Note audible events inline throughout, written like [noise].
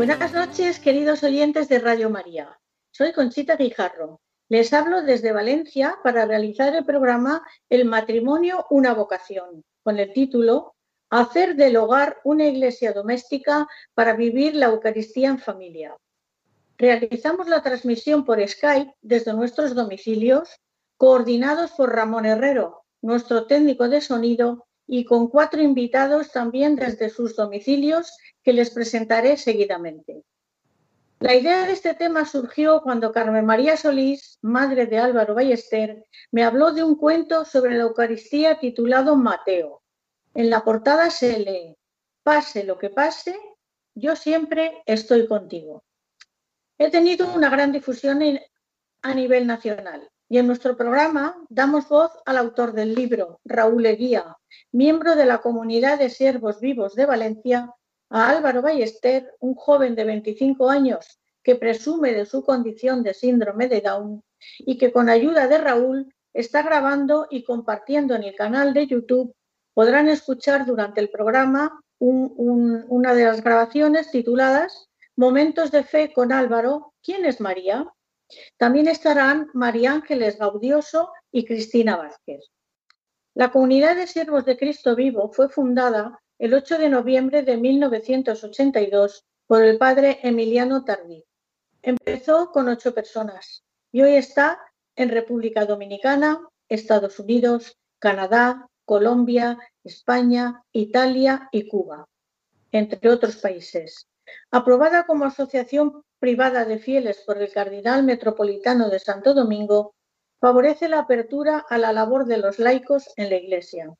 Buenas noches, queridos oyentes de Radio María. Soy Conchita Guijarro. Les hablo desde Valencia para realizar el programa El matrimonio, una vocación, con el título Hacer del hogar una iglesia doméstica para vivir la Eucaristía en familia. Realizamos la transmisión por Skype desde nuestros domicilios, coordinados por Ramón Herrero, nuestro técnico de sonido, y con cuatro invitados también desde sus domicilios que les presentaré seguidamente. La idea de este tema surgió cuando Carmen María Solís, madre de Álvaro Ballester, me habló de un cuento sobre la Eucaristía titulado Mateo. En la portada se lee, pase lo que pase, yo siempre estoy contigo. He tenido una gran difusión a nivel nacional y en nuestro programa damos voz al autor del libro, Raúl Eguía, miembro de la comunidad de siervos vivos de Valencia, a Álvaro Ballester, un joven de 25 años que presume de su condición de síndrome de Down y que con ayuda de Raúl está grabando y compartiendo en el canal de YouTube. Podrán escuchar durante el programa un- un- una de las grabaciones tituladas Momentos de fe con Álvaro. ¿Quién es María? También estarán María Ángeles Gaudioso y Cristina Vázquez. La comunidad de siervos de Cristo Vivo fue fundada el 8 de noviembre de 1982 por el padre Emiliano Tardí. Empezó con ocho personas y hoy está en República Dominicana, Estados Unidos, Canadá, Colombia, España, Italia y Cuba, entre otros países. Aprobada como asociación privada de fieles por el Cardenal Metropolitano de Santo Domingo, favorece la apertura a la labor de los laicos en la Iglesia.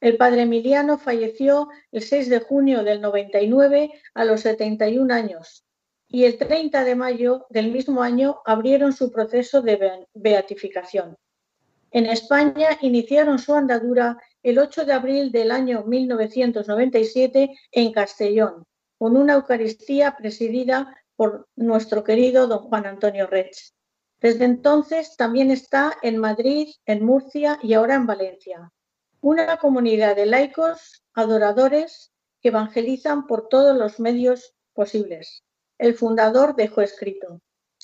El padre Emiliano falleció el 6 de junio del 99 a los 71 años y el 30 de mayo del mismo año abrieron su proceso de be- beatificación. En España iniciaron su andadura el 8 de abril del año 1997 en Castellón, con una Eucaristía presidida por nuestro querido don Juan Antonio Rex. Desde entonces también está en Madrid, en Murcia y ahora en Valencia. Una comunidad de laicos, adoradores, que evangelizan por todos los medios posibles. El fundador dejó escrito,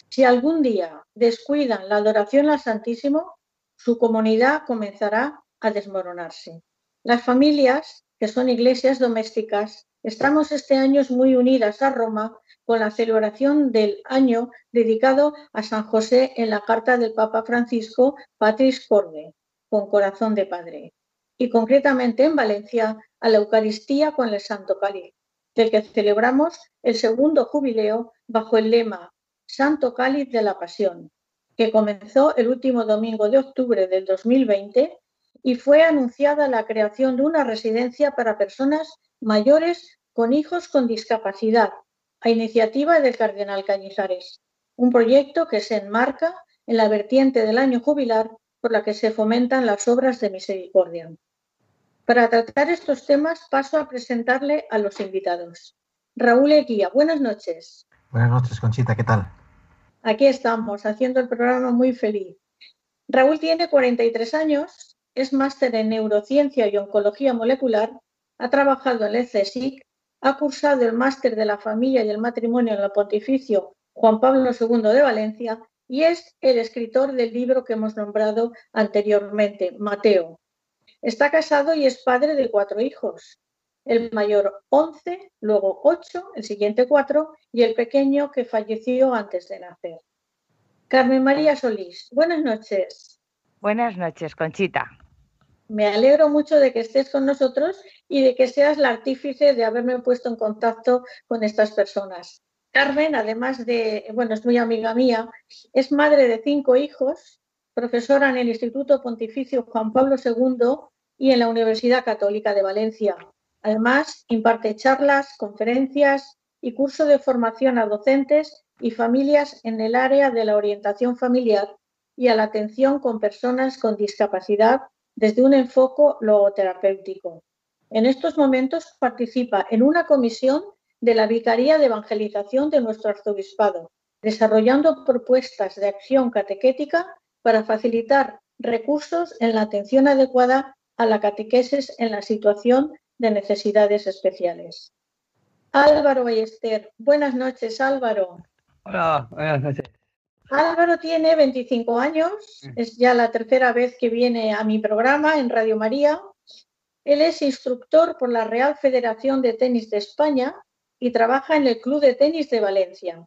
si algún día descuidan la adoración al Santísimo, su comunidad comenzará a desmoronarse. Las familias, que son iglesias domésticas, estamos este año muy unidas a Roma con la celebración del año dedicado a San José en la carta del Papa Francisco Patris Corde, con corazón de padre, y concretamente en Valencia a la Eucaristía con el Santo Cáliz, del que celebramos el segundo jubileo bajo el lema Santo Cáliz de la Pasión, que comenzó el último domingo de octubre del 2020 y fue anunciada la creación de una residencia para personas mayores con hijos con discapacidad, a iniciativa del Cardenal Cañizares, un proyecto que se enmarca en la vertiente del año jubilar por la que se fomentan las obras de misericordia. Para tratar estos temas paso a presentarle a los invitados. Raúl Eguía, buenas noches. Buenas noches, Conchita, ¿qué tal? Aquí estamos, haciendo el programa muy feliz. Raúl tiene 43 años, es máster en neurociencia y oncología molecular, ha trabajado en el CSIC, ha cursado el máster de la familia y el matrimonio en el Pontificio Juan Pablo II de Valencia y es el escritor del libro que hemos nombrado anteriormente, Mateo. Está casado y es padre de cuatro hijos. El mayor 11, luego 8, el siguiente 4 y el pequeño que falleció antes de nacer. Carmen María Solís, buenas noches. Buenas noches, Conchita. Me alegro mucho de que estés con nosotros y de que seas la artífice de haberme puesto en contacto con estas personas. Carmen, además de, bueno, es muy amiga mía, es madre de cinco hijos, profesora en el Instituto Pontificio Juan Pablo II y en la Universidad Católica de Valencia. Además, imparte charlas, conferencias y curso de formación a docentes y familias en el área de la orientación familiar y a la atención con personas con discapacidad desde un enfoque logoterapéutico. En estos momentos participa en una comisión de la Vicaría de Evangelización de nuestro arzobispado, desarrollando propuestas de acción catequética para facilitar recursos en la atención adecuada a la catequesis en la situación de necesidades especiales. Álvaro Ballester, buenas noches Álvaro. Hola, buenas noches. Álvaro tiene 25 años, mm. es ya la tercera vez que viene a mi programa en Radio María. Él es instructor por la Real Federación de Tenis de España y trabaja en el Club de Tenis de Valencia.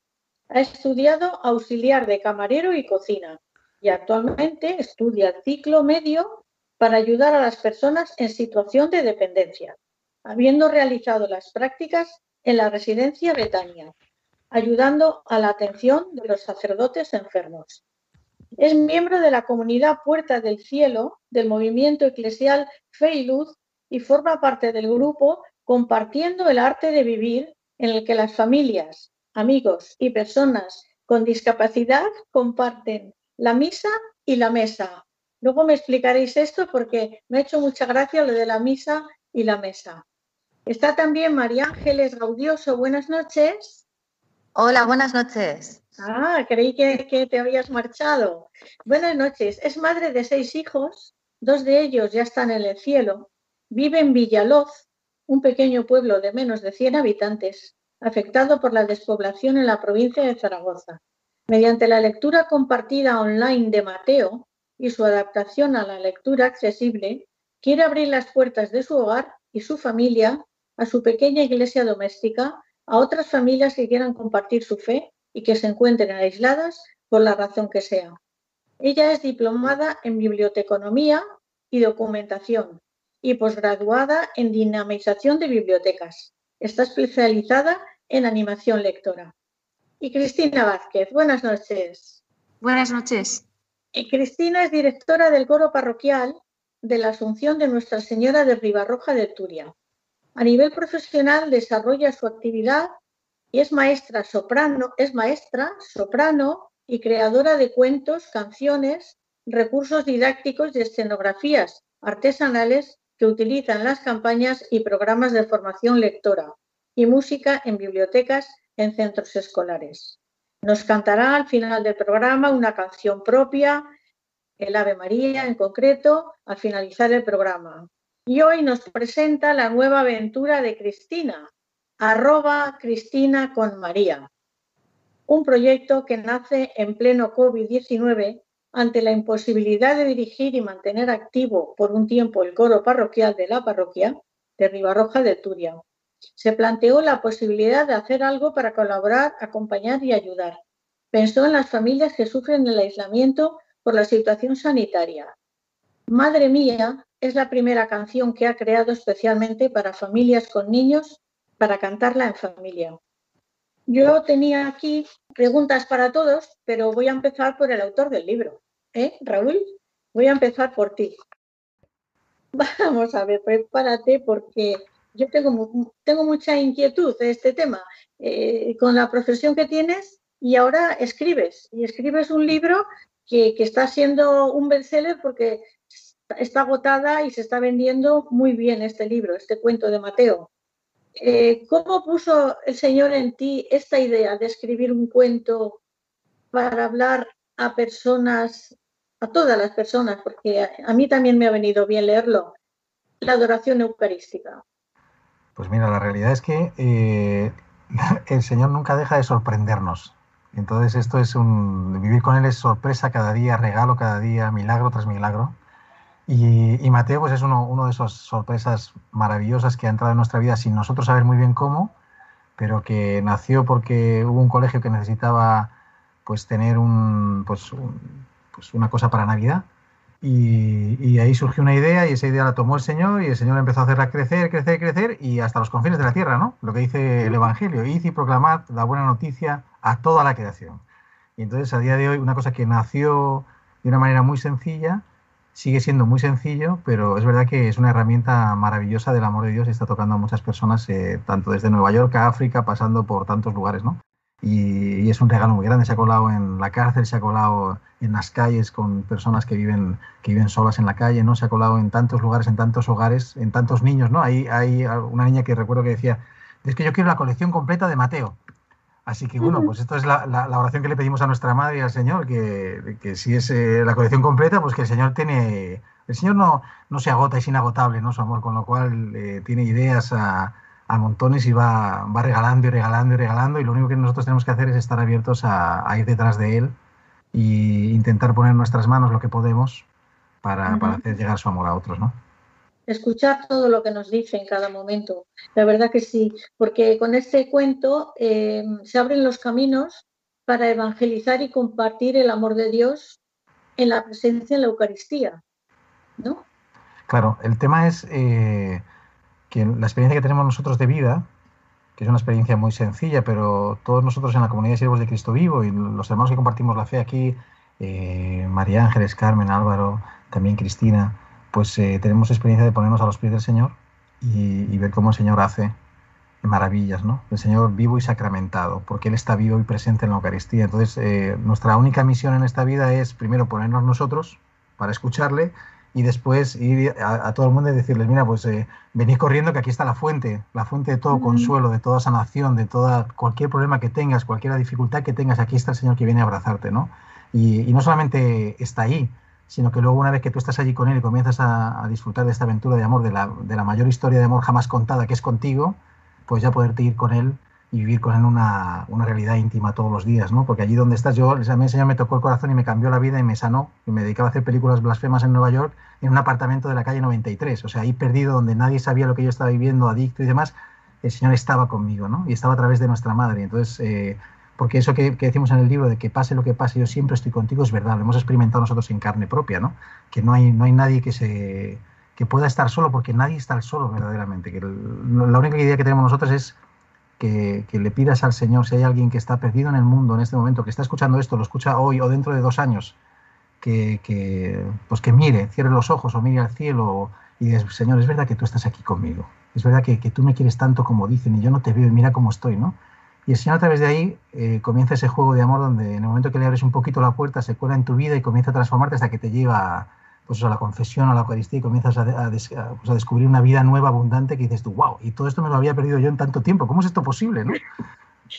Ha estudiado auxiliar de camarero y cocina y actualmente estudia ciclo medio para ayudar a las personas en situación de dependencia, habiendo realizado las prácticas en la residencia Betania ayudando a la atención de los sacerdotes enfermos. Es miembro de la comunidad Puerta del Cielo del movimiento eclesial Fe y Luz y forma parte del grupo Compartiendo el Arte de Vivir, en el que las familias, amigos y personas con discapacidad comparten la misa y la mesa. Luego me explicaréis esto porque me ha hecho mucha gracia lo de la misa y la mesa. Está también María Ángeles Gaudioso. Buenas noches. Hola, buenas noches. Ah, creí que, te habías marchado. Buenas noches. Es madre de seis hijos, dos de ellos ya están en el cielo. Vive en Villaloz, un pequeño pueblo de menos de 100 habitantes, afectado por la despoblación en la provincia de Zaragoza. Mediante la lectura compartida online de Mateo y su adaptación a la lectura accesible, quiere abrir las puertas de su hogar y su familia a su pequeña iglesia doméstica a otras familias que quieran compartir su fe y que se encuentren aisladas por la razón que sea. Ella es diplomada en biblioteconomía y documentación y posgraduada en dinamización de bibliotecas. Está especializada en animación lectora. Y Cristina Vázquez, buenas noches. Buenas noches. Y Cristina es directora del coro parroquial de la Asunción de Nuestra Señora de Ribarroja de Turia. A nivel profesional desarrolla su actividad y es maestra soprano, es maestra, soprano y creadora de cuentos, canciones, recursos didácticos y escenografías artesanales que utilizan las campañas y programas de formación lectora y música en bibliotecas en centros escolares. Nos cantará al final del programa una canción propia, el Ave María en concreto, al finalizar el programa y hoy nos presenta la nueva aventura de Cristina, arroba Cristina con María, un proyecto que nace en pleno COVID-19 ante la imposibilidad de dirigir y mantener activo por un tiempo el coro parroquial de la parroquia de Ribarroja de Turia. Se planteó la posibilidad de hacer algo para colaborar, acompañar y ayudar. Pensó en las familias que sufren el aislamiento por la situación sanitaria. Madre mía, es la primera canción que ha creado especialmente para familias con niños para cantarla en familia. Yo tenía aquí preguntas para todos, pero voy a empezar por el autor del libro. ¿Eh, Raúl? Voy a empezar por ti. [laughs] Vamos a ver, prepárate porque yo tengo, mucha inquietud de este tema. Eh, con la profesión que tienes y ahora escribes, y escribes un libro que, que está siendo un bestseller porque está agotada y se está vendiendo muy bien este libro, este cuento de Mateo. Eh, ¿Cómo puso el Señor en ti esta idea de escribir un cuento para hablar a personas, a todas las personas, porque a, mí también me ha venido bien leerlo, la adoración eucarística? Pues mira, la realidad es que eh, [laughs] el Señor nunca deja de sorprendernos. Entonces esto es un... Vivir con Él es sorpresa cada día, regalo cada día, milagro tras milagro. Y, Mateo pues es uno, uno, de esas sorpresas maravillosas que ha entrado en nuestra vida sin nosotros saber muy bien cómo, pero que nació porque hubo un colegio que necesitaba pues tener un, pues, pues una cosa para Navidad Y, ahí surgió una idea y esa idea la tomó el Señor y el Señor empezó a hacerla crecer, crecer, crecer y hasta los confines de la tierra, ¿no? Lo que dice el Evangelio, id y proclamad la buena noticia a toda la creación. Y entonces a día de hoy una cosa que nació de una manera muy sencilla, sigue siendo muy sencillo, pero es verdad que es una herramienta maravillosa del amor de Dios y está tocando a muchas personas, eh, tanto desde Nueva York a África, pasando por tantos lugares, ¿no? y, es un regalo muy grande. Se ha colado en la cárcel, se ha colado en las calles con personas que viven, que viven solas en la calle, ¿no? Se ha colado en tantos lugares, en tantos hogares, en tantos niños, ¿no? Hay, hay una niña que recuerdo que decía, es que yo quiero la colección completa de Mateo. Así que bueno, pues esto es la, la, oración que le pedimos a nuestra madre y al Señor, que, que si es eh, la colección completa, pues que el Señor tiene, el Señor no, no se agota, es inagotable, ¿no? Su amor, con lo cual eh, tiene ideas a, a montones y va, va regalando y regalando y regalando y lo único que nosotros tenemos que hacer es estar abiertos a, ir detrás de él e intentar poner nuestras manos lo que podemos para, para, hacer llegar su amor a otros, ¿no? Escuchar todo lo que nos dice en cada momento. La verdad que sí, porque con este cuento eh, se abren los caminos para evangelizar y compartir el amor de Dios en la presencia en la Eucaristía, ¿no? Claro, el tema es eh, que la experiencia que tenemos nosotros de vida, que es una experiencia muy sencilla, pero todos nosotros en la comunidad de siervos de Cristo vivo y los hermanos que compartimos la fe aquí, eh, María Ángeles, Carmen, Álvaro, también Cristina, pues eh, tenemos experiencia de ponernos a los pies del Señor y, ver cómo el Señor hace maravillas, ¿no? El Señor vivo y sacramentado, porque Él está vivo y presente en la Eucaristía. Entonces, eh, nuestra única misión en esta vida es primero ponernos nosotros para escucharle y después ir a, todo el mundo y decirles, mira, pues eh, venid corriendo que aquí está la fuente, la fuente de todo consuelo, de toda sanación, de toda cualquier problema que tengas, cualquier dificultad que tengas, aquí está el Señor que viene a abrazarte, ¿no? Y, no solamente está ahí, sino que luego una vez que tú estás allí con Él y comienzas a, disfrutar de esta aventura de amor, de la, de la mayor historia de amor jamás contada, que es contigo, pues ya poderte ir con Él y vivir con él una, una, realidad íntima todos los días, ¿no? Porque allí donde estás yo, a mí el Señor me tocó el corazón y me cambió la vida y me sanó y me dedicaba a hacer películas blasfemas en Nueva York en un apartamento de la calle 93, o sea, ahí perdido donde nadie sabía lo que yo estaba viviendo, adicto y demás, el Señor estaba conmigo, ¿no? Y estaba a través de nuestra madre. Entonces, eh, porque eso que, que, decimos en el libro de que pase lo que pase, yo siempre estoy contigo, es verdad, lo hemos experimentado nosotros en carne propia, ¿no? Que no hay, no hay nadie que se que pueda estar solo, porque nadie está solo verdaderamente. Que la única idea que tenemos nosotros es que, le pidas al Señor, si hay alguien que está perdido en el mundo en este momento, que está escuchando esto, lo escucha hoy o dentro de dos años, que, pues que mire, cierre los ojos o mire al cielo y diga, Señor, es verdad que tú estás aquí conmigo, es verdad que, tú me quieres tanto como dicen y yo no te veo y mira cómo estoy, ¿no? Y el Señor a través de ahahí eh, comienza ese juego de amor donde en el momento que le abres un poquito la puerta se cuela en tu vida y comienza a transformarte hasta que te lleva a pues a la confesión, a la Eucaristía y comienzas a, pues a, descubrir una vida nueva, abundante, que dices tú, wow, y todo esto me lo había perdido yo en tanto tiempo, ¿cómo es esto posible? ¿no?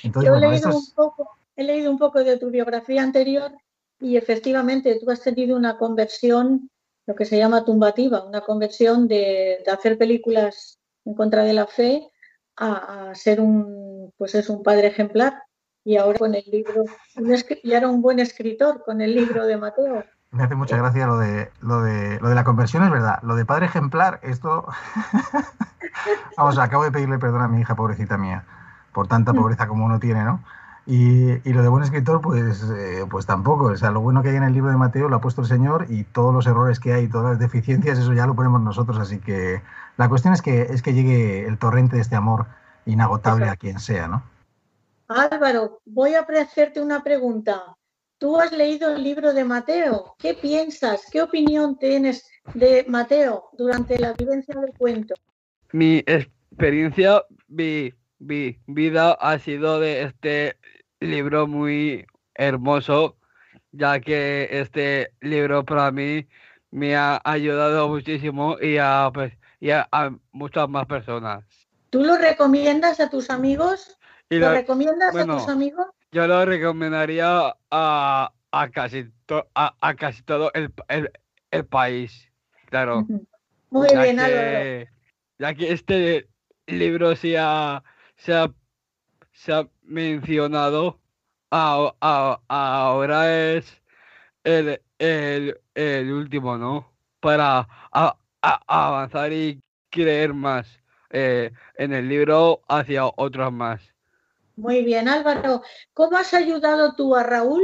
yo he, leído un poco, he leído un poco de tu biografía anterior y efectivamente tú has tenido una conversión, lo que se llama tumbativa, una conversión de, hacer películas en contra de la fe a, ser un, pues es un padre ejemplar y ahora con el libro, y era un buen escritor con el libro de Mateo me hace mucha gracia lo de, lo de, lo de la conversión, es verdad. Lo de padre ejemplar, esto. [laughs] Vamos, acabo de pedirle perdón a mi hija, pobrecita mía, por tanta mm. pobreza como uno tiene, ¿no? Y, y lo de buen escritor, pues, eh, pues tampoco. O sea, lo bueno que hay en el libro de Mateo lo ha puesto el Señor y todos los errores que hay, todas las deficiencias, eso ya lo ponemos nosotros. Así que la cuestión es que, es que llegue el torrente de este amor inagotable a quien sea, ¿no? Álvaro, voy a hacerte una pregunta. Tú has leído el libro de Mateo. ¿Qué piensas? ¿Qué opinión tienes de Mateo durante la vivencia del cuento? Mi experiencia, mi, vida ha sido de este libro muy hermoso, ya que este libro para mí me ha ayudado muchísimo y a, pues, a, muchas más personas. ¿Tú lo recomiendas a tus amigos? ¿Lo, recomiendas a tus amigos? yo lo recomendaría a, a casi, a, casi todo el, el, país, claro. Muy bien, que, Ya que este libro se ha, se ha, mencionado, ahora es el, el, el, último, ¿no? Para avanzar y creer más eh, en el libro hacia otros más. Muy bien, Álvaro. ¿Cómo has ayudado tú a Raúl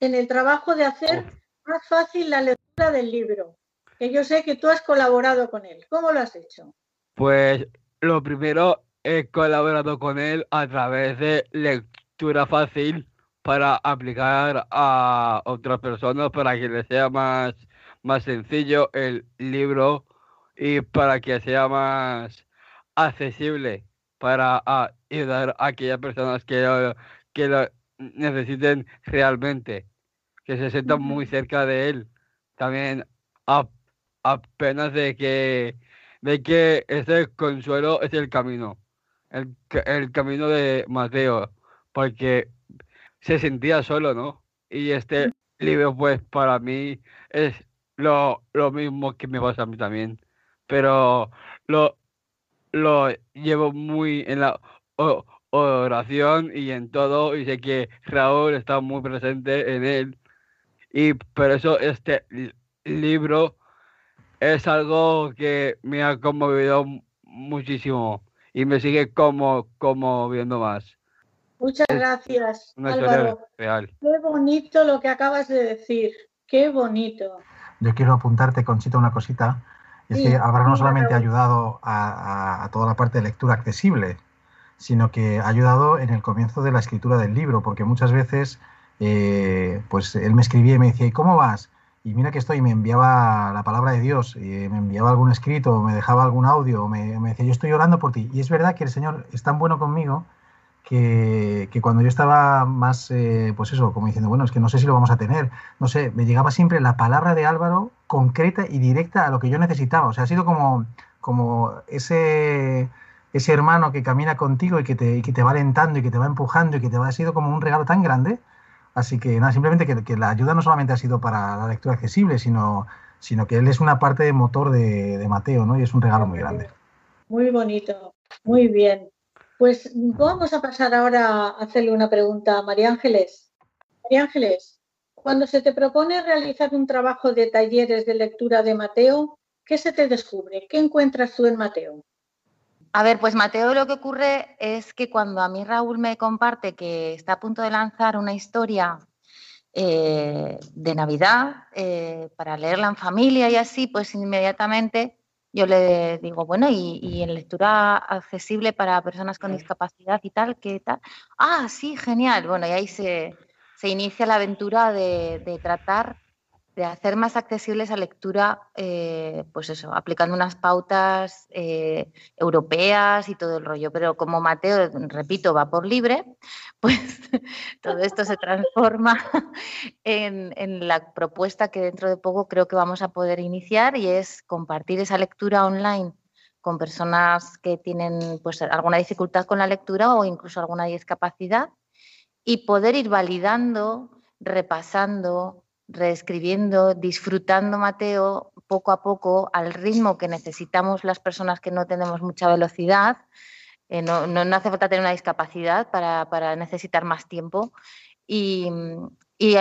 en el trabajo de hacer más fácil la lectura del libro? que yo sé que tú has colaborado con él. ¿Cómo lo has hecho? Pues lo primero, he colaborado con él a través de lectura fácil para aplicar a otras personas para que les sea más, más sencillo el libro y para que sea más accesible para ayudar a aquellas personas que lo, que lo necesiten realmente, que se sientan muy cerca de él. También apenas de que, de que ese consuelo es el camino, el, el camino de Mateo, porque se sentía solo, ¿no? Y este libro, pues para mí es lo, lo mismo que me pasa a mí también, pero lo, lo llevo muy en la oración y en todo, y sé que Raúl está muy presente en él, y por eso este libro es algo que me ha conmovido muchísimo y me sigue como conmoviendo más. Muchas gracias, Álvaro. Qué bonito lo que acabas de decir. Qué bonito. Yo quiero apuntarte, Conchita, una cosita. Es que Álvaro no solamente ha ayudado a, toda la parte de lectura accesible, sino que ha ayudado en el comienzo de la escritura del libro, porque muchas veces eh, pues él me escribía y me decía, ¿y cómo vas? Y mira que estoy, me enviaba la palabra de Dios, y me enviaba algún escrito, me dejaba algún audio, me, me decía, yo estoy orando por ti. Y es verdad que el Señor es tan bueno conmigo que, cuando yo estaba más, eh, pues eso, como diciendo, bueno, es que no sé si lo vamos a tener, no sé, me llegaba siempre la palabra de Álvaro concreta y directa a lo que yo necesitaba. O sea, ha sido como, como ese, ese hermano que camina contigo y que, te, que te va alentando y que te va empujando y que te va, ha sido como un regalo tan grande. Así que nada, simplemente que, que la ayuda no solamente ha sido para la lectura accesible, sino, sino que él es una parte de motor de, de Mateo, ¿no? Y es un regalo muy grande. Muy bonito, muy bien. Pues vamos a pasar ahora a hacerle una pregunta a María Ángeles. María Ángeles, cuando se te propone realizar un trabajo de talleres de lectura de Mateo, ¿qué se te descubre? ¿Qué encuentras tú en Mateo? A ver, pues Mateo lo que ocurre es que cuando a mí Raúl me comparte que está a punto de lanzar una historia eh, de Navidad eh, para leerla en familia y así, pues inmediatamente yo le digo, bueno, y, en lectura accesible para personas con discapacidad y tal, ¿qué tal? Ah, sí, genial. Bueno, y ahí se, inicia la aventura de tratar de hacer más accesible esa lectura, eh, pues eso, aplicando unas pautas eh, europeas y todo el rollo. Pero como Mateo, repito, va por libre, [laughs] pues todo esto se transforma [laughs] en, en, la propuesta que dentro de poco creo que vamos a poder iniciar y es compartir esa lectura online con personas que tienen pues alguna dificultad con la lectura o incluso alguna discapacidad y poder ir validando, repasando, reescribiendo, disfrutando Mateo poco a poco al ritmo que necesitamos las personas que no tenemos mucha velocidad. Eh, no, hace falta tener una discapacidad para, necesitar más tiempo. Y,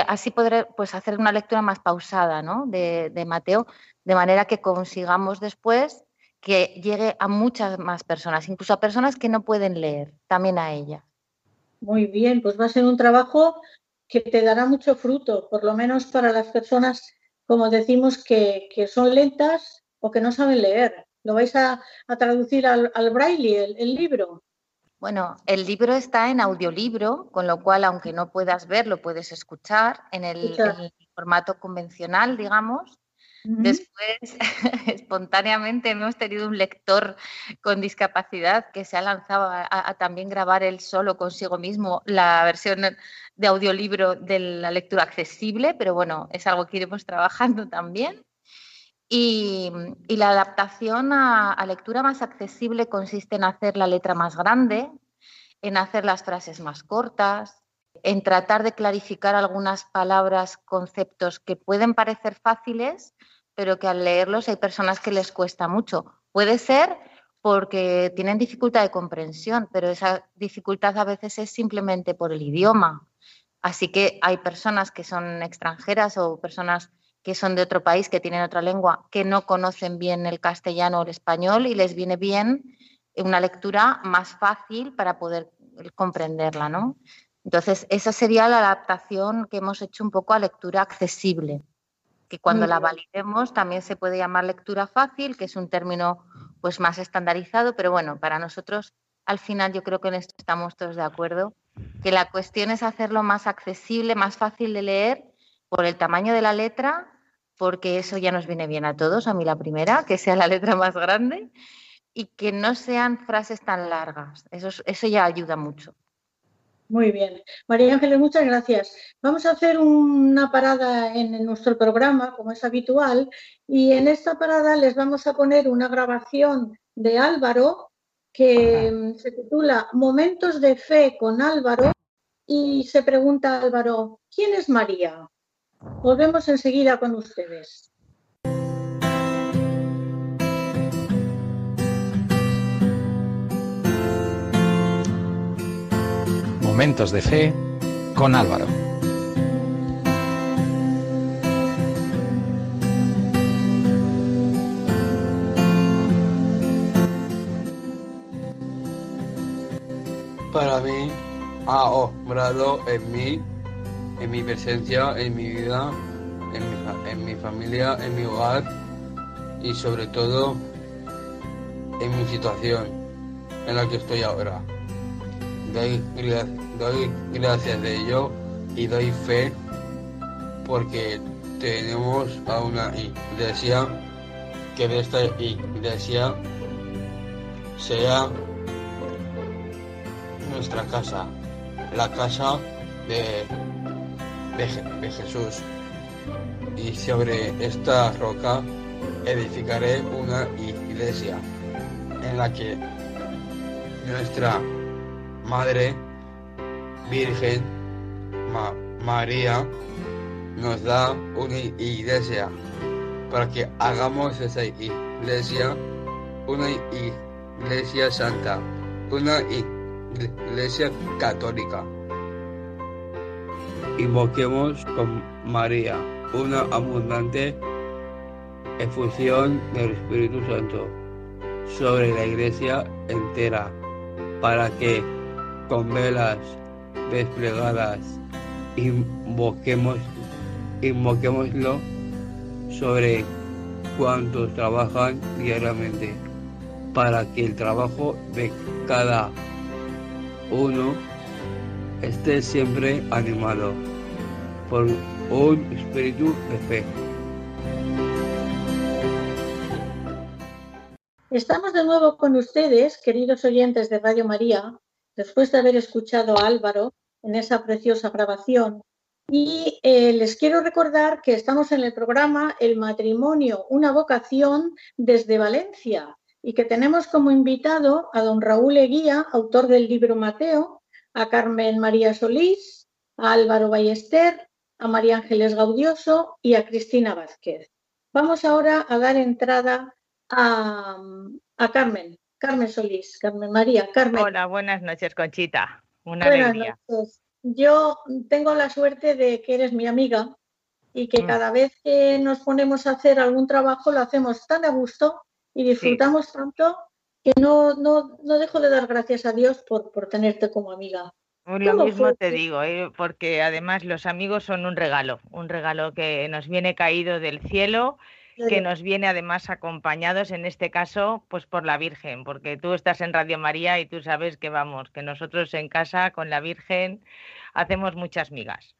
así poder pues, hacer una lectura más pausada de, Mateo, de manera que consigamos después que llegue a muchas más personas, incluso a personas que no pueden leer, también a ellas. Muy bien, pues va a ser un trabajo que te dará mucho fruto, por lo menos para las personas, como decimos, que, son lentas o que no saben leer. ¿Lo vais a, traducir al, braille, el, libro? Bueno, el libro está en audiolibro, con lo cual, aunque no puedas ver, lo puedes escuchar en el, en el formato convencional, digamos. Después, [laughs] espontáneamente, hemos tenido un lector con discapacidad que se ha lanzado a, también grabar él solo consigo mismo la versión de audiolibro de la lectura accesible, pero bueno, es algo que iremos [laughs] trabajando también. Y, la adaptación a, a lectura más accesible consiste en hacer la letra más grande, en hacer las frases más cortas, en tratar de clarificar algunas palabras, conceptos que pueden parecer fáciles, pero que al leerlos hay personas que les cuesta mucho. Puede ser porque tienen dificultad de comprensión, pero esa dificultad a veces es simplemente por el idioma. Así que hay personas que son extranjeras o personas que son de otro país, que tienen otra lengua, que no conocen bien el castellano o el español y les viene bien una lectura más fácil para poder comprenderla, ¿no? Entonces, esa sería la adaptación que hemos hecho un poco a lectura accesible. que cuando la validemos también se puede llamar lectura fácil, que es un término pues más estandarizado, pero bueno, para nosotros al final yo creo que en esto estamos todos de acuerdo, que la cuestión es hacerlo más accesible, más fácil de leer por el tamaño de la letra, porque eso ya nos viene bien a todos, a mí la primera, que sea la letra más grande y que no sean frases tan largas. Eso, eso ya ayuda mucho. Muy bien. María Ángeles, muchas gracias. Vamos a hacer una parada en nuestro programa, como es habitual, y en esta parada les vamos a poner una grabación de Álvaro que se titula Momentos de Fe con Álvaro y se pregunta Álvaro, ¿quién es María? Volvemos enseguida con ustedes. Momentos de fe con Álvaro. Para mí ha obrado en mí, en mi presencia, en mi vida, en mi, familia, en mi hogar y sobre todo en mi situación en la que estoy ahora doy, doy gracias de ello y doy fe porque tenemos a una iglesia que de esta iglesia sea nuestra casa, la casa de, de, de Jesús. Y sobre esta roca edificaré una iglesia en la que nuestra Madre Virgen María nos da una iglesia para que hagamos esa iglesia una iglesia santa, una iglesia católica. Invoquemos con María una abundante efusión del Espíritu Santo sobre la iglesia entera para que con velas desplegadas, invoquemos, invoquémoslo sobre cuantos trabajan diariamente, para que el trabajo de cada uno esté siempre animado por un espíritu de fe. Estamos de nuevo con ustedes, queridos oyentes de Radio María, después de haber escuchado a Álvaro en esa preciosa grabación. Y eh, les quiero recordar que estamos en el programa El matrimonio, una vocación desde Valencia y que tenemos como invitado a don Raúl Eguía, autor del libro Mateo, a Carmen María Solís, a Álvaro Ballester, a María Ángeles Gaudioso y a Cristina Vázquez. Vamos ahora a dar entrada a, a Carmen. Carmen Solís, Carmen María, Carmen. Hola, buenas noches, Conchita. Una buenas Noches. Yo tengo la suerte de que eres mi amiga y que mm. cada vez que nos ponemos a hacer algún trabajo lo hacemos tan a gusto y disfrutamos tanto que no, no, no, dejo de dar gracias a Dios por, por tenerte como amiga. Lo mismo te digo, ¿eh? porque además los amigos son un regalo, un regalo que nos viene caído del cielo que nos viene además acompañados en este caso pues por la Virgen, porque tú estás en Radio María y tú sabes que vamos, que nosotros en casa con la Virgen hacemos muchas migas.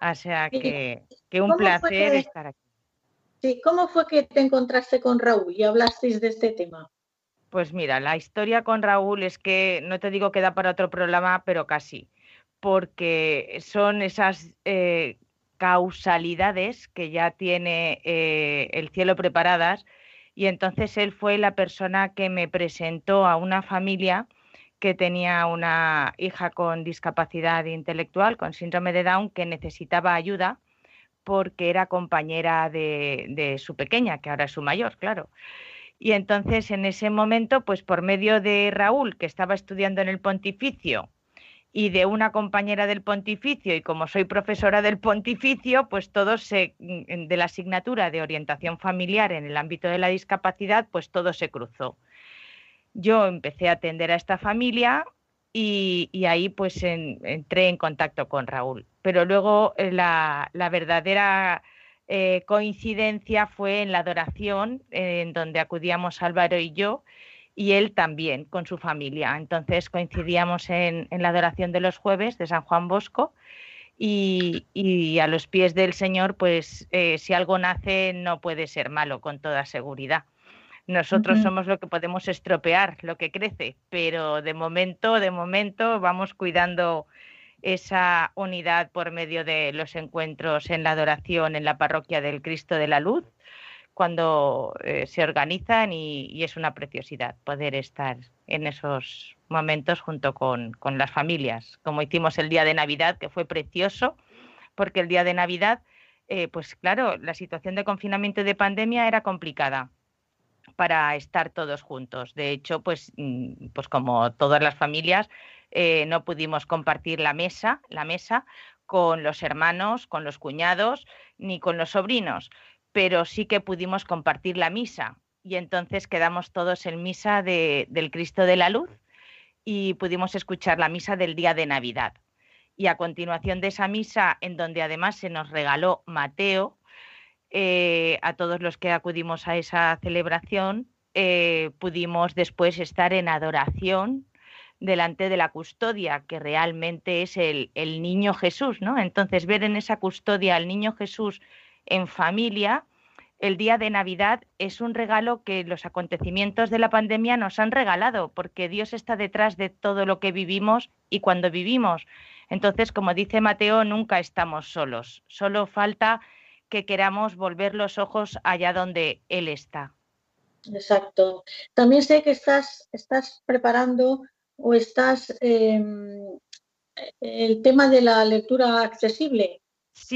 O sea que, que un placer estar aquí. Sí, ¿cómo fue que te encontraste con Raúl y hablasteis de este tema? Pues mira, la historia con Raúl es que no te digo que da para otro programa, pero casi, porque son esas eh, causalidades que ya tiene eh, el cielo preparadas y entonces él fue la persona que me presentó a una familia que tenía una hija con discapacidad intelectual, con síndrome de Down, que necesitaba ayuda porque era compañera de, de su pequeña, que ahora es su mayor, claro. Y entonces en ese momento, pues por medio de Raúl, que estaba estudiando en el pontificio, y de una compañera del pontificio y como soy profesora del pontificio, pues todo se mm, de la asignatura de orientación familiar en el ámbito de la discapacidad, pues todo se cruzó. Yo empecé a atender a esta familia y, ahí pues entré en contacto con Raúl. Pero luego eh, la, verdadera eh, coincidencia fue en la adoración, en donde acudíamos Álvaro y yo, y él también con su familia. Entonces coincidíamos en, la adoración de los jueves de San Juan Bosco. Y, a los pies del Señor, pues eh, si algo nace no puede ser malo con toda seguridad. Nosotros somos lo que podemos estropear, lo que crece, pero de momento, de momento vamos cuidando esa unidad por medio de los encuentros en la adoración en la parroquia del Cristo de la Luz, cuando eh, se organizan y, es una preciosidad poder estar en esos momentos junto con, las familias, como hicimos el día de Navidad, que fue precioso, porque el día de Navidad, eh, pues claro, la situación de confinamiento y de pandemia era complicada para estar todos juntos. De hecho, pues, mm, pues como todas las familias, eh, no pudimos compartir la mesa, la mesa con los hermanos, con los cuñados, ni con los sobrinos, pero sí que pudimos compartir la misa. Y entonces quedamos todos en misa del Cristo de la Luz y pudimos escuchar la misa del día de Navidad. Y a continuación de esa misa, en donde además se nos regaló Mateo, eh, a todos los que acudimos a esa celebración, eh, pudimos después estar en adoración delante de la custodia, que realmente es el, niño Jesús, ¿no? Entonces, ver en esa custodia al niño Jesús en familia, el día de Navidad es un regalo que los acontecimientos de la pandemia nos han regalado, porque Dios está detrás de todo lo que vivimos y cuando vivimos. Entonces, como dice Mateo, nunca estamos solos, solo falta que queramos volver los ojos allá donde Él está. Exacto. También sé que estás, estás preparando o estás em, el tema de la lectura accesible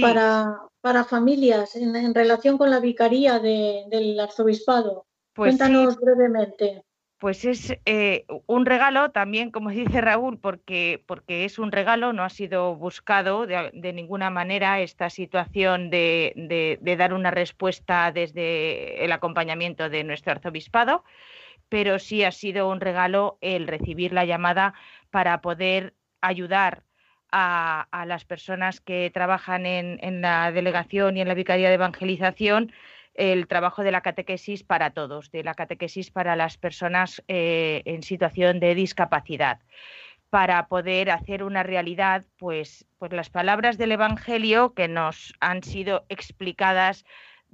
para, para, familias en, relación con la vicaría del arzobispado. Pues Cuéntanos brevemente pues es eh, un regalo también, como dice Raúl, porque, porque es un regalo, no ha sido buscado de, ninguna manera esta situación de, dar una respuesta desde el acompañamiento de nuestro arzobispado, pero sí ha sido un regalo el recibir la llamada para poder ayudar a, las personas que trabajan en, la delegación y en la Vicaría de Evangelización el trabajo de la catequesis para todos, de la catequesis para las personas eh, en situación de discapacidad, para poder hacer una realidad, pues, pues las palabras del Evangelio que nos han sido explicadas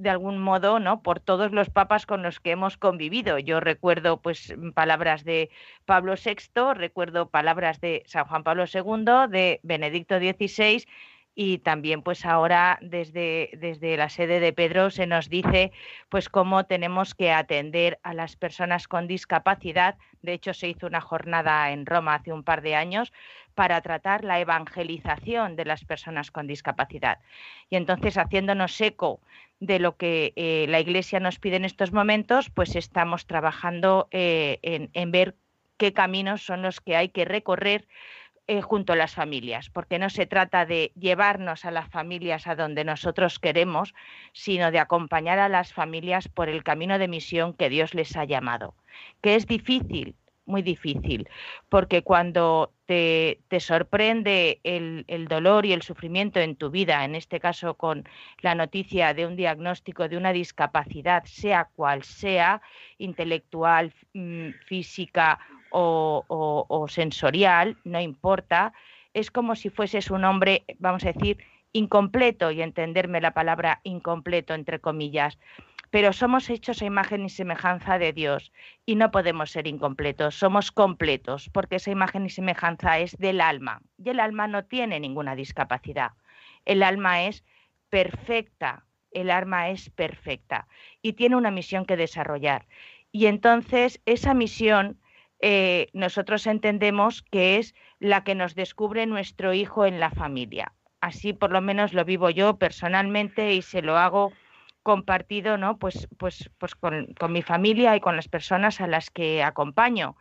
de algún modo, ¿no? Por todos los papas con los que hemos convivido. Yo recuerdo, pues, palabras de Pablo VI, recuerdo palabras de San Juan Pablo II, de Benedicto XVI y también pues ahora desde, desde la sede de Pedro se nos dice pues cómo tenemos que atender a las personas con discapacidad. De hecho se hizo una jornada en Roma hace un par de años para tratar la evangelización de las personas con discapacidad. Y entonces haciéndonos eco de lo que eh, la Iglesia nos pide en estos momentos, pues estamos trabajando eh, en, en ver qué caminos son los que hay que recorrer eh, junto a las familias, porque no se trata de llevarnos a las familias a donde nosotros queremos, sino de acompañar a las familias por el camino de misión que Dios les ha llamado, que es difícil, muy difícil, porque cuando te, sorprende el, el, dolor y el sufrimiento en tu vida, en este caso con la noticia de un diagnóstico de una discapacidad, sea cual sea, intelectual, mm, física o, sensorial, no importa, es como si fueses un hombre, vamos a decir, incompleto y entenderme la palabra incompleto entre comillas. Pero somos hechos a imagen y semejanza de Dios y no podemos ser incompletos, somos completos porque esa imagen y semejanza es del alma y el alma no tiene ninguna discapacidad. El alma es perfecta, el alma es perfecta y tiene una misión que desarrollar. Y entonces esa misión eh, nosotros entendemos que es la que nos descubre nuestro hijo en la familia. Así por lo menos lo vivo yo personalmente y se lo hago compartido ¿no? pues, pues, pues con, mi familia y con las personas a las que acompaño.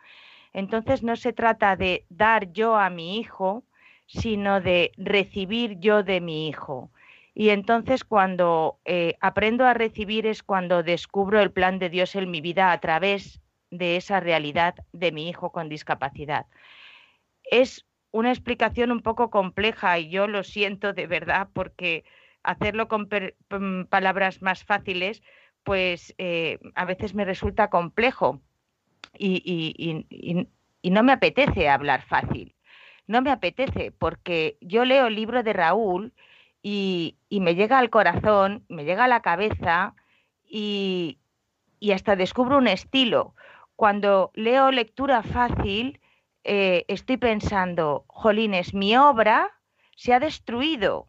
Entonces no se trata de dar yo a mi hijo, sino de recibir yo de mi hijo. Y entonces cuando eh, aprendo a recibir es cuando descubro el plan de Dios en mi vida a través de esa realidad de mi hijo con discapacidad. Es una explicación un poco compleja y yo lo siento de verdad porque hacerlo con palabras más fáciles, pues eh, a veces me resulta complejo y, no me apetece hablar fácil. No me apetece porque yo leo el libro de Raúl y, me llega al corazón, me llega a la cabeza y, hasta descubro un estilo. Cuando leo lectura fácil, eh, estoy pensando, jolines, mi obra se ha destruido,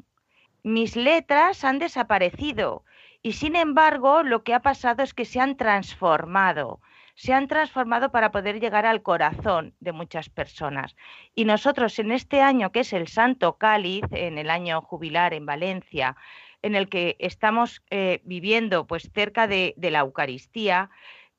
mis letras han desaparecido y sin embargo lo que ha pasado es que se han transformado, se han transformado para poder llegar al corazón de muchas personas. Y nosotros en este año, que es el Santo Cáliz, en el año jubilar en Valencia, en el que estamos eh, viviendo pues cerca de, la Eucaristía,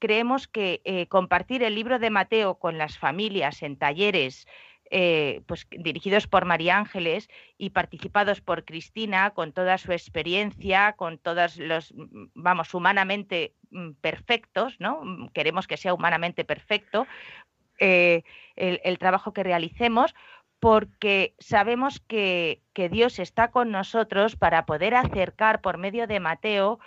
creemos que eh, compartir el libro de Mateo con las familias en talleres eh, pues, dirigidos por María Ángeles y participados por Cristina con toda su experiencia, con todos los, mm, vamos, humanamente mm, perfectos, ¿no? Mm, queremos que sea humanamente perfecto eh, el, trabajo que realicemos, porque sabemos que, que Dios está con nosotros para poder acercar por medio de Mateo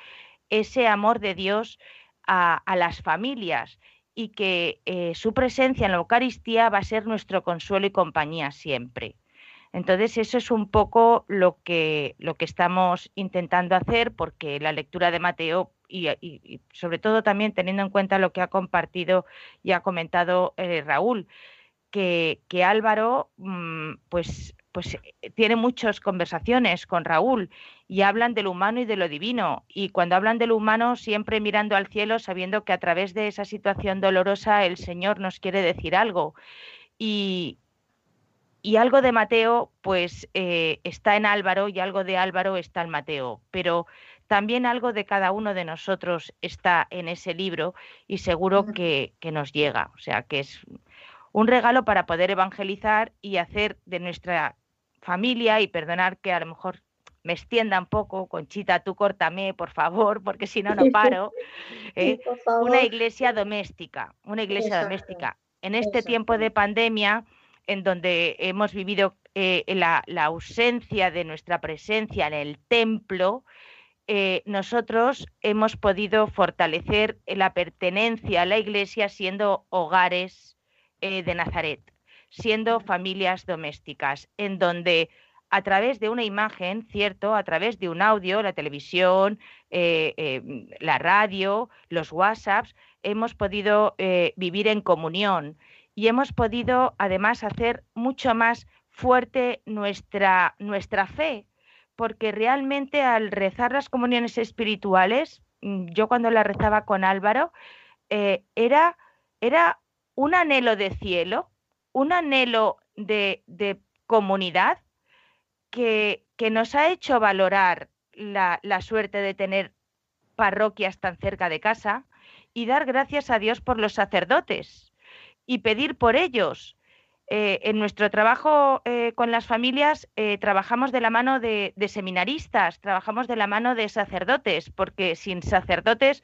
ese amor de Dios a, las familias y que eh, su presencia en la Eucaristía va a ser nuestro consuelo y compañía siempre. Entonces, eso es un poco lo que, lo que estamos intentando hacer, porque la lectura de Mateo, y, sobre todo también teniendo en cuenta lo que ha compartido y ha comentado eh, Raúl, que, que Álvaro, mm, pues pues eh, tiene muchas conversaciones con Raúl y hablan de lo humano y de lo divino. Y cuando hablan de lo humano, siempre mirando al cielo, sabiendo que a través de esa situación dolorosa el Señor nos quiere decir algo. Y, y algo de Mateo, pues eh, está en Álvaro y algo de Álvaro está en Mateo. Pero también algo de cada uno de nosotros está en ese libro y seguro que, que nos llega. O sea, que es un regalo para poder evangelizar y hacer de nuestra familia y perdonar que a lo mejor me extienda un poco, Conchita, tú córtame, por favor, porque si no, no paro. [laughs] ¿eh? Una iglesia doméstica, una iglesia doméstica. En este tiempo de pandemia, en donde hemos vivido eh, la, ausencia de nuestra presencia en el templo, eh, nosotros hemos podido fortalecer la pertenencia a la iglesia siendo hogares de Nazaret siendo familias domésticas, en donde a través de una imagen, cierto, a través de un audio, la televisión, eh, eh, la radio, los WhatsApps, hemos podido eh, vivir en comunión. Y hemos podido además hacer mucho más fuerte nuestra, nuestra fe, porque realmente al rezar las comuniones espirituales, mm, yo cuando la rezaba con Álvaro, era, era un anhelo de cielo, un anhelo de, comunidad que, nos ha hecho valorar la, suerte de tener parroquias tan cerca de casa y dar gracias a Dios por los sacerdotes y pedir por ellos. Eh, en nuestro trabajo eh, con las familias eh, trabajamos de la mano de, seminaristas, trabajamos de la mano de sacerdotes, porque sin sacerdotes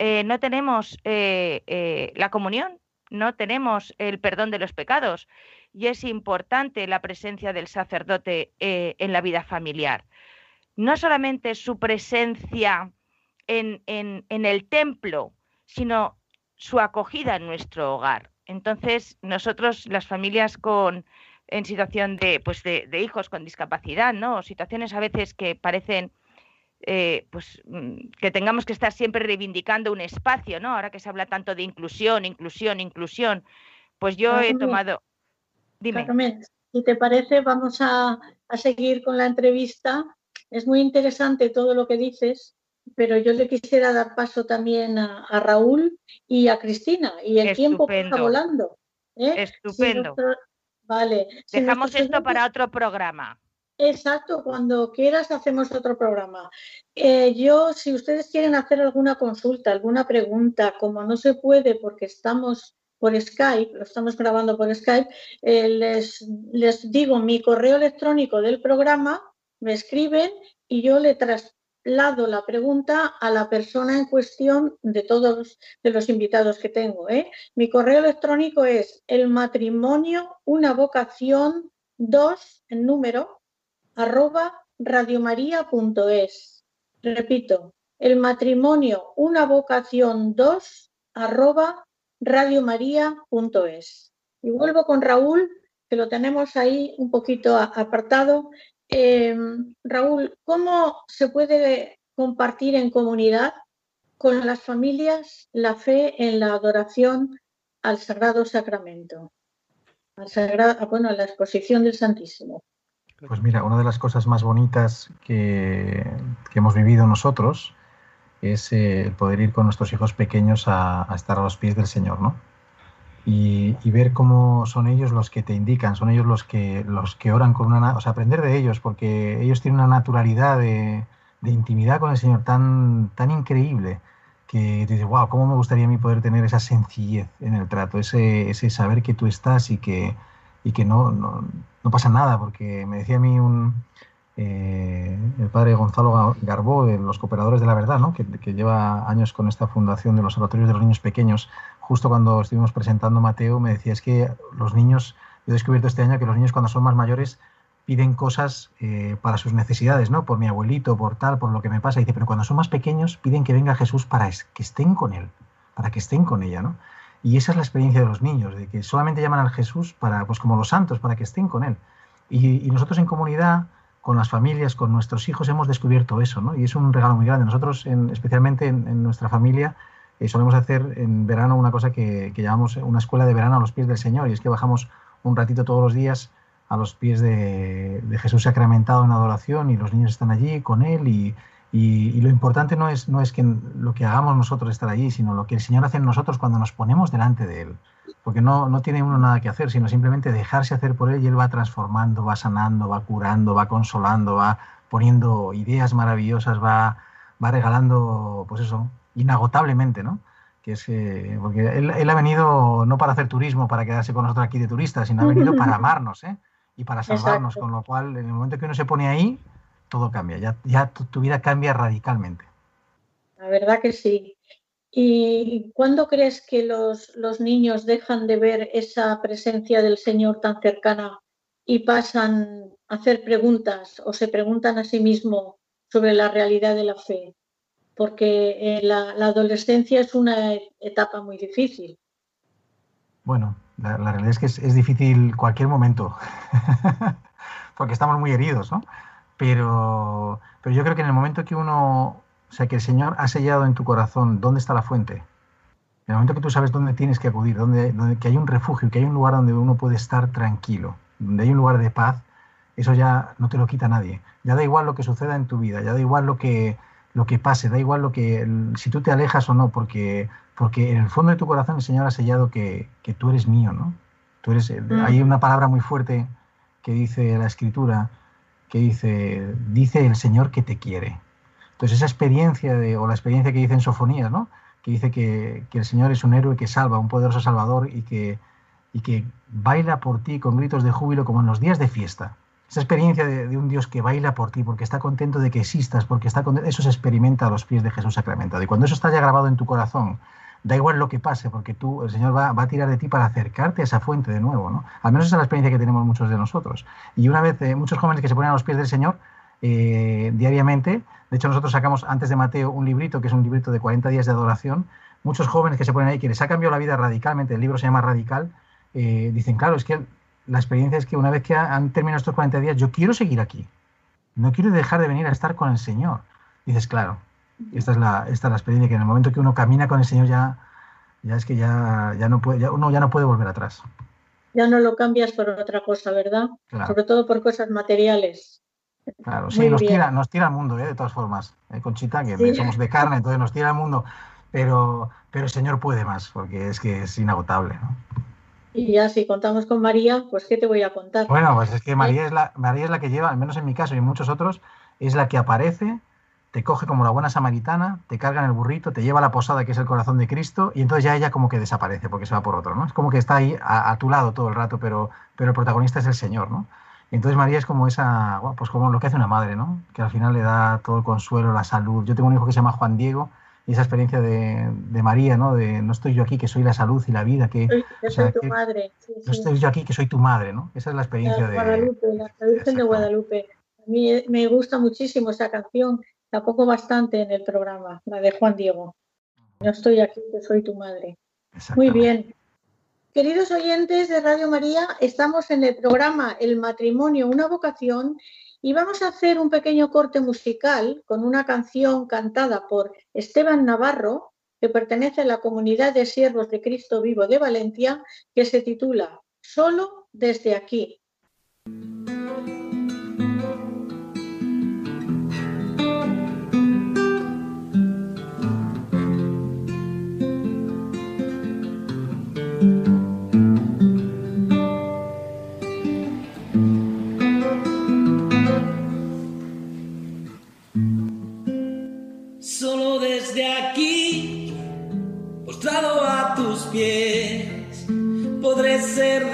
no tenemos la comunión, no tenemos el perdón de los pecados y es importante la presencia del sacerdote eh, en la vida familiar. No solamente su presencia en, el templo, sino su acogida en nuestro hogar. Entonces, nosotros, las familias con en situación de, pues de, de hijos con discapacidad, ¿no? situaciones a veces que parecen eh, pues mm, que tengamos que estar siempre reivindicando un espacio, ¿no? Ahora que se habla tanto de inclusión, inclusión, inclusión, pues yo he tomado. Dime. si te parece, vamos a, seguir con la entrevista. Es muy interesante todo lo que dices, pero yo le quisiera dar paso también a, Raúl y a Cristina. Y el tiempo está volando. ¿eh? Estupendo. vale. Dejamos esto para otro programa. Exacto, cuando quieras hacemos otro programa. Eh, yo, si ustedes quieren hacer alguna consulta, alguna pregunta, como no se puede porque estamos por Skype, lo estamos grabando por Skype, eh, les, les digo mi correo electrónico del programa, me escriben y yo le traslado la pregunta a la persona en cuestión de todos de los invitados que tengo. ¿eh? Mi correo electrónico es el matrimonio, una vocación, dos en número, arroba radiomaria.es. Repito, el matrimonio una vocación 2 arroba radiomaria.es. Y vuelvo con Raúl, que lo tenemos ahí un poquito apartado. Em, Raúl, ¿cómo se puede compartir en comunidad con las familias la fe en la adoración al Sagrado Sacramento? Al sagrado, bueno, a la exposición del Santísimo. Pues mira, una de las cosas más bonitas que, hemos vivido nosotros es eh, el poder ir con nuestros hijos pequeños a, estar a los pies del Señor, ¿no? Y, ver cómo son ellos los que te indican, son ellos los que, los que oran con una... O sea, aprender de ellos, porque ellos tienen una naturalidad de, intimidad con el Señor tan, tan increíble que te dices, wow, ¿cómo me gustaría a mí poder tener esa sencillez en el trato, ese, ese saber que tú estás y que, y que no, no, no pasa nada, porque me decía a mí un, eh, el padre Gonzalo Garbó de los Cooperadores de la Verdad, ¿no? que, lleva años con esta fundación de los oratorios de los niños pequeños, justo cuando estuvimos presentando Mateo, me decía, es que los niños, he descubierto este año que los niños cuando son más mayores piden cosas eh, para sus necesidades, ¿no? Por mi abuelito, por tal, por lo que me pasa. Y dice, pero cuando son más pequeños piden que venga Jesús para que estén con él, para que estén con ella, ¿no? Y esa es la experiencia de los niños, de que solamente llaman al Jesús para, pues como los santos, para que estén con Él. Y, nosotros en comunidad, con las familias, con nuestros hijos, hemos descubierto eso, ¿no? Y es un regalo muy grande. Nosotros, especialmente en, nuestra familia, eh, solemos hacer en verano una cosa que, llamamos una escuela de verano a los pies del Señor, y es que bajamos un ratito todos los días a los pies de, de Jesús sacramentado en adoración y los niños están allí con Él y, y, lo importante no es, no es que lo que hagamos nosotros estar allí, sino lo que el Señor hace en nosotros cuando nos ponemos delante de Él. Porque no, no tiene uno nada que hacer, sino simplemente dejarse hacer por Él y Él va transformando, va sanando, va curando, va consolando, va poniendo ideas maravillosas, va, va regalando, pues eso, inagotablemente, ¿no? Que es, porque él, él, ha venido no para hacer turismo, para quedarse con nosotros aquí de turistas, sino ha venido [laughs] para amarnos, ¿eh? Y para salvarnos, con lo cual, en el momento que uno se pone ahí, todo cambia, ya, ya tu, vida cambia radicalmente. La verdad que sí. ¿Y cuándo crees que los, los, niños dejan de ver esa presencia del Señor tan cercana y pasan a hacer preguntas o se preguntan a sí mismos sobre la realidad de la fe? Porque eh, la, adolescencia es una etapa muy difícil. Bueno, la, la realidad es que es, es difícil cualquier momento, [laughs] porque estamos muy heridos, ¿no? Pero, pero yo creo que en el momento que uno, o sea, que el Señor ha sellado en tu corazón dónde está la fuente, en el momento que tú sabes dónde tienes que acudir, dónde, que hay un refugio, que hay un lugar donde uno puede estar tranquilo, donde hay un lugar de paz, eso ya no te lo quita nadie. Ya da igual lo que suceda en tu vida, ya da igual lo que, lo que pase, da igual lo que, si tú te alejas o no, porque, porque en el fondo de tu corazón el Señor ha sellado que, que tú eres mío, ¿no? Tú eres, mm. Hay una palabra muy fuerte que dice la Escritura, que dice, dice el Señor que te quiere. Entonces esa experiencia, o la experiencia que dice en Sofonías, ¿no? que dice que, el Señor es un héroe que salva, un poderoso salvador y que, y que baila por ti con gritos de júbilo como en los días de fiesta. Esa experiencia de, un Dios que baila por ti porque está contento de que existas, porque está eso se experimenta a los pies de Jesús sacramentado. Y cuando eso está ya grabado en tu corazón, da igual lo que pase, porque tú, el Señor va, a tirar de ti para acercarte a esa fuente de nuevo, ¿no? Al menos esa es la experiencia que tenemos muchos de nosotros. Y una vez, eh, muchos jóvenes que se ponen a los pies del Señor eh, diariamente, de hecho nosotros sacamos antes de Mateo un librito, que es un librito de 40 días de adoración, muchos jóvenes que se ponen ahí, que les ha cambiado la vida radicalmente, el libro se llama Radical, eh, dicen, claro, es que la experiencia es que una vez que han terminado estos 40 días, yo quiero seguir aquí, no quiero dejar de venir a estar con el Señor. dices, claro, esta es la, esta la experiencia que en el momento que uno camina con el Señor ya, ya es que ya, ya no puede, uno ya no puede volver atrás. Ya no lo cambias por otra cosa, ¿verdad? Sobre todo por cosas materiales. Claro, sí, nos tira, nos tira al mundo, ¿eh? de todas formas. ¿eh? Conchita, que somos de carne, entonces nos tira al mundo. Pero, pero el Señor puede más, porque es que es inagotable. Y ya si contamos con María, pues ¿qué te voy a contar? Bueno, pues es que María es la, María es la que lleva, al menos en mi caso y en muchos otros, es la que aparece te coge como la buena samaritana, te carga en el burrito, te lleva a la posada que es el corazón de Cristo y entonces ya ella como que desaparece porque se va por otro, ¿no? Es como que está ahí a, tu lado todo el rato, pero, pero el protagonista es el Señor, ¿no? Y entonces María es como esa, pues como lo que hace una madre, ¿no? Que al final le da todo el consuelo, la salud. Yo tengo un hijo que se llama Juan Diego y esa experiencia de, María, ¿no? De no estoy yo aquí que soy la salud y la vida, que... soy tu madre. no estoy yo aquí que soy tu madre, ¿no? Esa es la experiencia de... Guadalupe, la Virgen de Guadalupe. A mí me gusta muchísimo esa canción, la pongo bastante en el programa, la de Juan Diego. Yo estoy aquí, que soy tu madre. Muy bien. Queridos oyentes de Radio María, estamos en el programa El matrimonio, una vocación y vamos a hacer un pequeño corte musical con una canción cantada por Esteban Navarro, que pertenece a la comunidad de siervos de Cristo Vivo de Valencia, que se titula Solo desde aquí. Podré ser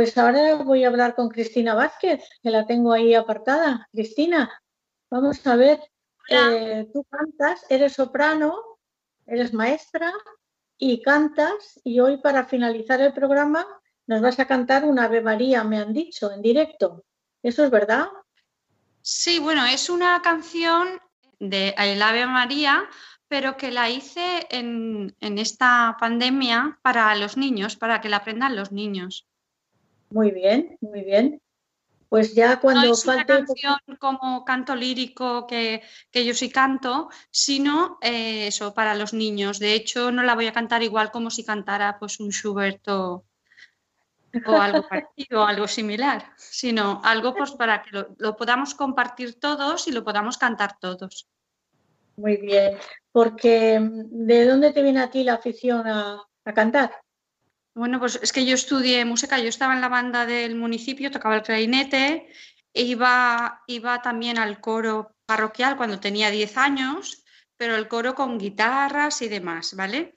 Pues ahora voy a hablar con Cristina Vázquez, que la tengo ahí apartada. Cristina, vamos a ver, eh, tú cantas, eres soprano, eres maestra y cantas, y hoy para finalizar el programa nos vas a cantar una Ave María, me han dicho, en directo. ¿Eso es verdad? Sí, bueno, es una canción de El Ave María, pero que la hice en, en esta pandemia para los niños, para que la aprendan los niños. Muy bien, muy bien. Pues ya cuando no es una canción como canto lírico que, que yo sí canto, sino eh, eso para los niños. De hecho, no la voy a cantar igual como si cantara pues un Schubert o, o algo [laughs] parecido, algo similar, sino algo pues para que lo, lo podamos compartir todos y lo podamos cantar todos. Muy bien, porque mm, ¿de dónde te viene a ti la afición a, a cantar? Bueno, pues es que yo estudié música, yo estaba en la banda del municipio, tocaba el clarinete, e iba, iba también al coro parroquial cuando tenía 10 años, pero el coro con guitarras y demás, ¿vale?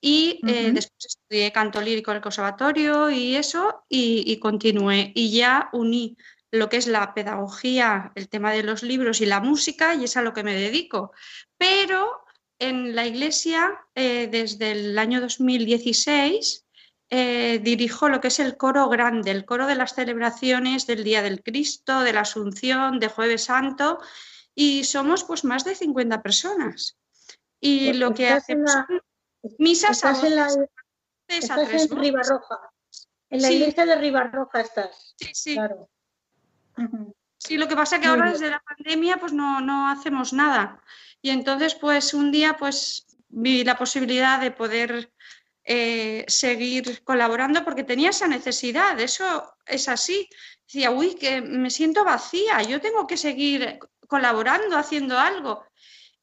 Y eh, después estudié canto lírico en el conservatorio y eso, y, y continué. Y ya uní lo que es la pedagogía, el tema de los libros y la música, y es a lo que me dedico. Pero en la iglesia, eh, desde el año 2016, eh, dirijo lo que es el coro grande, el coro de las celebraciones del Día del Cristo, de la Asunción, de Jueves Santo, y somos pues más de 50 personas. Y Pues lo que estás hacemos la- son misas a Estás en, la, voces a estás tres en. Ribarroja. En la Sí. iglesia de Ribarroja estás. Sí, sí. Claro. Sí, lo que pasa que Muy ahora bien. desde la pandemia pues no, no hacemos nada. Y entonces pues un día pues vi la posibilidad de poder eh, seguir colaborando porque tenía esa necesidad, eso es así. Decía, uy, que me siento vacía, yo tengo que seguir colaborando, haciendo algo.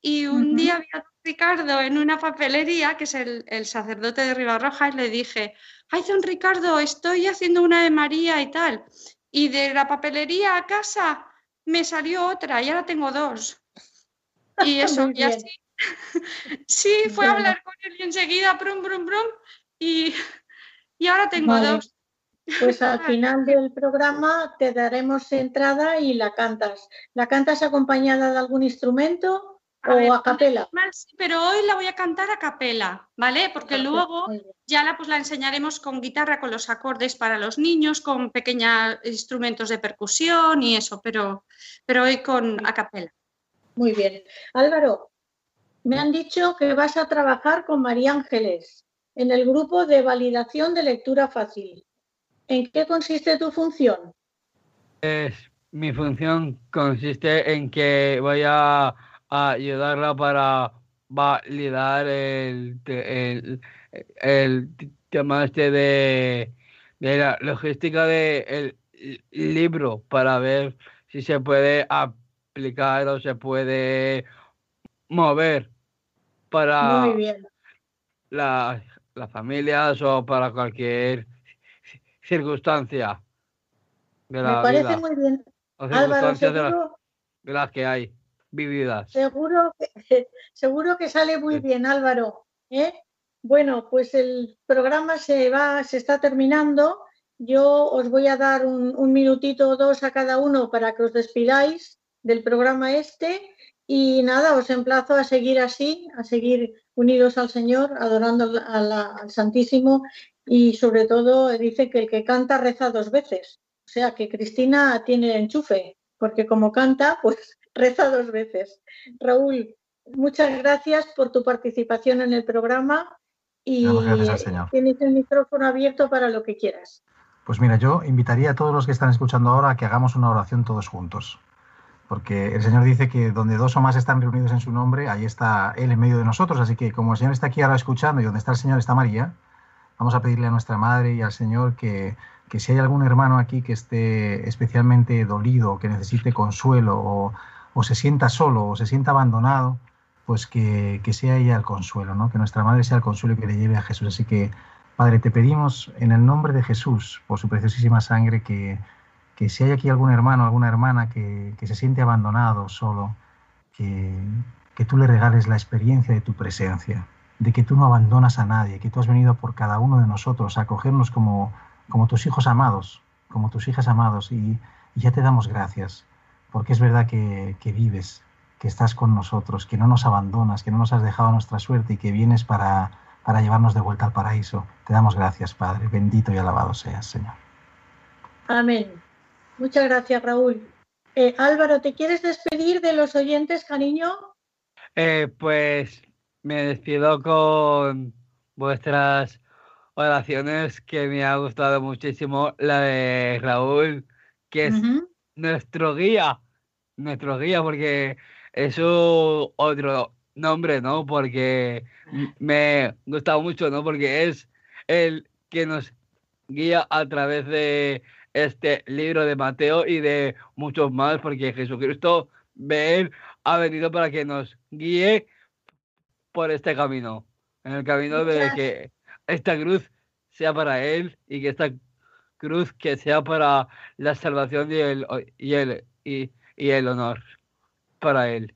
Y un día vi a Ricardo en una papelería, que es el, sacerdote de Ribarroja, y le dije, ay, don Ricardo, estoy haciendo una de María y tal. Y de la papelería a casa me salió otra y ahora tengo dos. [laughs] Y eso, y así. Sí, fue a hablar con él y enseguida, brum, brum, brum, y, y ahora tengo dos. Pues al [laughs] final del programa te daremos entrada y la cantas. ¿La cantas acompañada de algún instrumento? o a capela. pero hoy la voy a cantar a capela, ¿vale? Porque luego ya la, pues, la enseñaremos con guitarra, con los acordes para los niños, con pequeños instrumentos de percusión y eso, pero, pero hoy con a capela. Muy bien. Álvaro, me han dicho que vas a trabajar con María Ángeles en el grupo de validación de lectura fácil. ¿En qué consiste tu función? mi función consiste en que voy a ayudarla para validar el, el, el tema este de, de la logística del libro para ver si se puede aplicar o se puede mover para las familias o para cualquier circunstancia de la Me parece muy bien. Álvaro, de las que hay vividas. Seguro que, [laughs] seguro que sale muy bien, Álvaro. ¿eh? Bueno, pues el programa se va, se está terminando. Yo os voy a dar un, un minutito o dos a cada uno para que os despidáis del programa este. Y nada, os emplazo a seguir así, a seguir unidos al Señor, adorando al Santísimo y sobre todo dice que el que canta reza dos veces. O sea que Cristina tiene enchufe, porque como canta, pues [laughs] reza dos veces. Raúl, muchas gracias por tu participación en el programa y tienes el micrófono abierto para lo que quieras. Pues mira, yo invitaría a todos los que están escuchando ahora a que hagamos una oración todos juntos. Porque el Señor dice que donde dos o más están reunidos en su nombre, ahí está Él en medio de nosotros. Así que como el Señor está aquí ahora escuchando y donde está el Señor está María, vamos a pedirle a nuestra Madre y al Señor que, que si hay algún hermano aquí que esté especialmente dolido, que necesite consuelo o o se sienta solo o se sienta abandonado, pues que, sea ella el consuelo, ¿no? que nuestra madre sea el consuelo y que le lleve a Jesús. Así que, Padre, te pedimos en el nombre de Jesús, por su preciosísima sangre, que, que si hay aquí algún hermano, alguna hermana que, se siente abandonado, solo, que, que tú le regales la experiencia de tu presencia, de que tú no abandonas a nadie, que tú has venido por cada uno de nosotros a acogernos como, como tus hijos amados, como tus hijas amados, y ya te damos gracias porque es verdad que, vives, que estás con nosotros, que no nos abandonas, que no nos has dejado nuestra suerte y que vienes para, para llevarnos de vuelta al paraíso. Te damos gracias, Padre. Bendito y alabado seas, Señor. Amén. Muchas gracias, Raúl. Eh, Álvaro, ¿te quieres despedir de los oyentes, cariño? Eh, pues me despido con vuestras oraciones, que me ha gustado muchísimo la de Raúl, que es nuestro guía nuestro guía, porque es otro nombre, ¿no? Porque me gusta mucho, ¿no? Porque es el que nos guía a través de este libro de Mateo y de muchos más, porque Jesucristo, ver, ha venido para que nos guíe por este camino, en el camino de que esta cruz sea para Él y que esta cruz que sea para la salvación y el, y el, y, y el honor para él.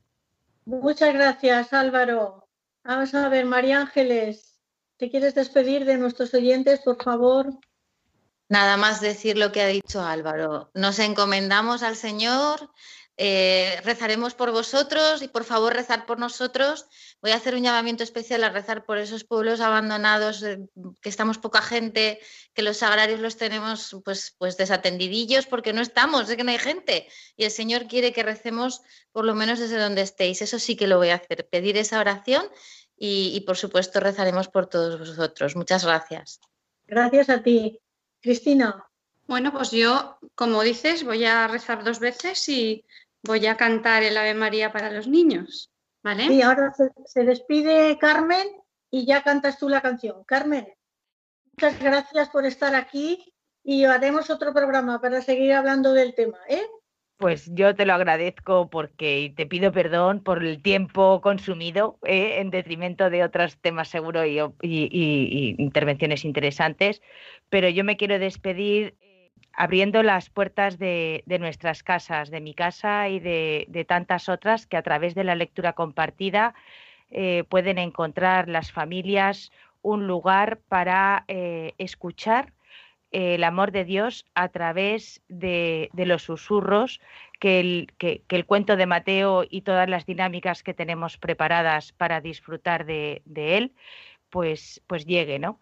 Muchas gracias, Álvaro. Vamos a ver, María Ángeles, ¿te quieres despedir de nuestros oyentes, por favor? Nada más decir lo que ha dicho Álvaro. Nos encomendamos al Señor, eh, rezaremos por vosotros y por favor rezar por nosotros. Voy a hacer un llamamiento especial a rezar por esos pueblos abandonados, eh, que estamos poca gente, que los agrarios los tenemos pues, pues desatendidillos porque no estamos, es que no hay gente. Y el Señor quiere que recemos por lo menos desde donde estéis. Eso sí que lo voy a hacer, pedir esa oración y, y por supuesto rezaremos por todos vosotros. Muchas gracias. Gracias a ti. Cristina. Bueno, pues yo, como dices, voy a rezar dos veces y voy a cantar el Ave María para los niños. ¿Vale? Y ahora se, despide Carmen y ya cantas tú la canción. Carmen, muchas gracias por estar aquí y haremos otro programa para seguir hablando del tema. ¿eh? Pues yo te lo agradezco porque te pido perdón por el tiempo consumido eh, en detrimento de otros temas seguro y, intervenciones interesantes, pero yo me quiero despedir eh, abriendo las puertas de, nuestras casas, de mi casa y de, tantas otras que a través de la lectura compartida eh, pueden encontrar las familias un lugar para escuchar el amor de Dios a través de, los susurros que el, que, el, cuento de Mateo y todas las dinámicas que tenemos preparadas para disfrutar de, él, pues, pues llegue, ¿no?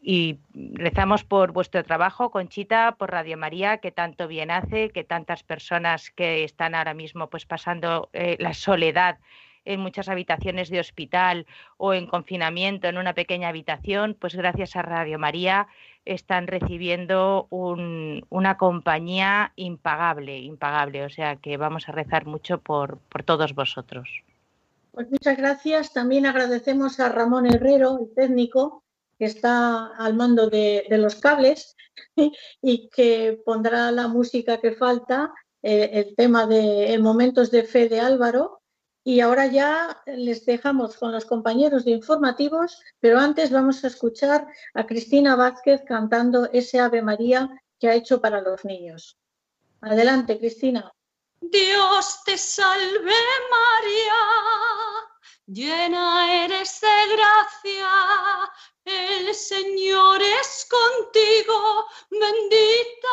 Y rezamos por vuestro trabajo, Conchita, por Radio María, que tanto bien hace, que tantas personas que están ahora mismo pues pasando eh, la soledad en muchas habitaciones de hospital o en confinamiento en una pequeña habitación, pues gracias a Radio María están recibiendo una compañía impagable, impagable. O sea que vamos a rezar mucho por, todos vosotros. Pues muchas gracias. También agradecemos a Ramón Herrero, el técnico, que está al mando de, los cables [laughs] y que pondrá la música que falta, eh, el tema de Momentos de Fe de Álvaro, y ahora ya les dejamos con los compañeros de informativos, pero antes vamos a escuchar a Cristina Vázquez cantando ese Ave María que ha hecho para los niños. Adelante, Cristina. Dios te salve María, llena eres de gracia, el Señor es contigo, bendita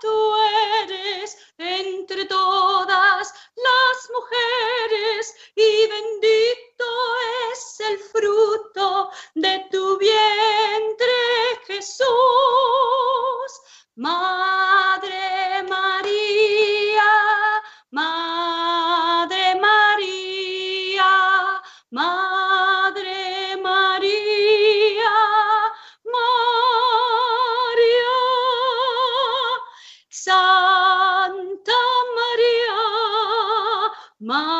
tú eres entre todas las mujeres y bendito es el fruto de tu vientre, Jesús. Madre María, Madre María, Madre Madre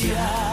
Yeah.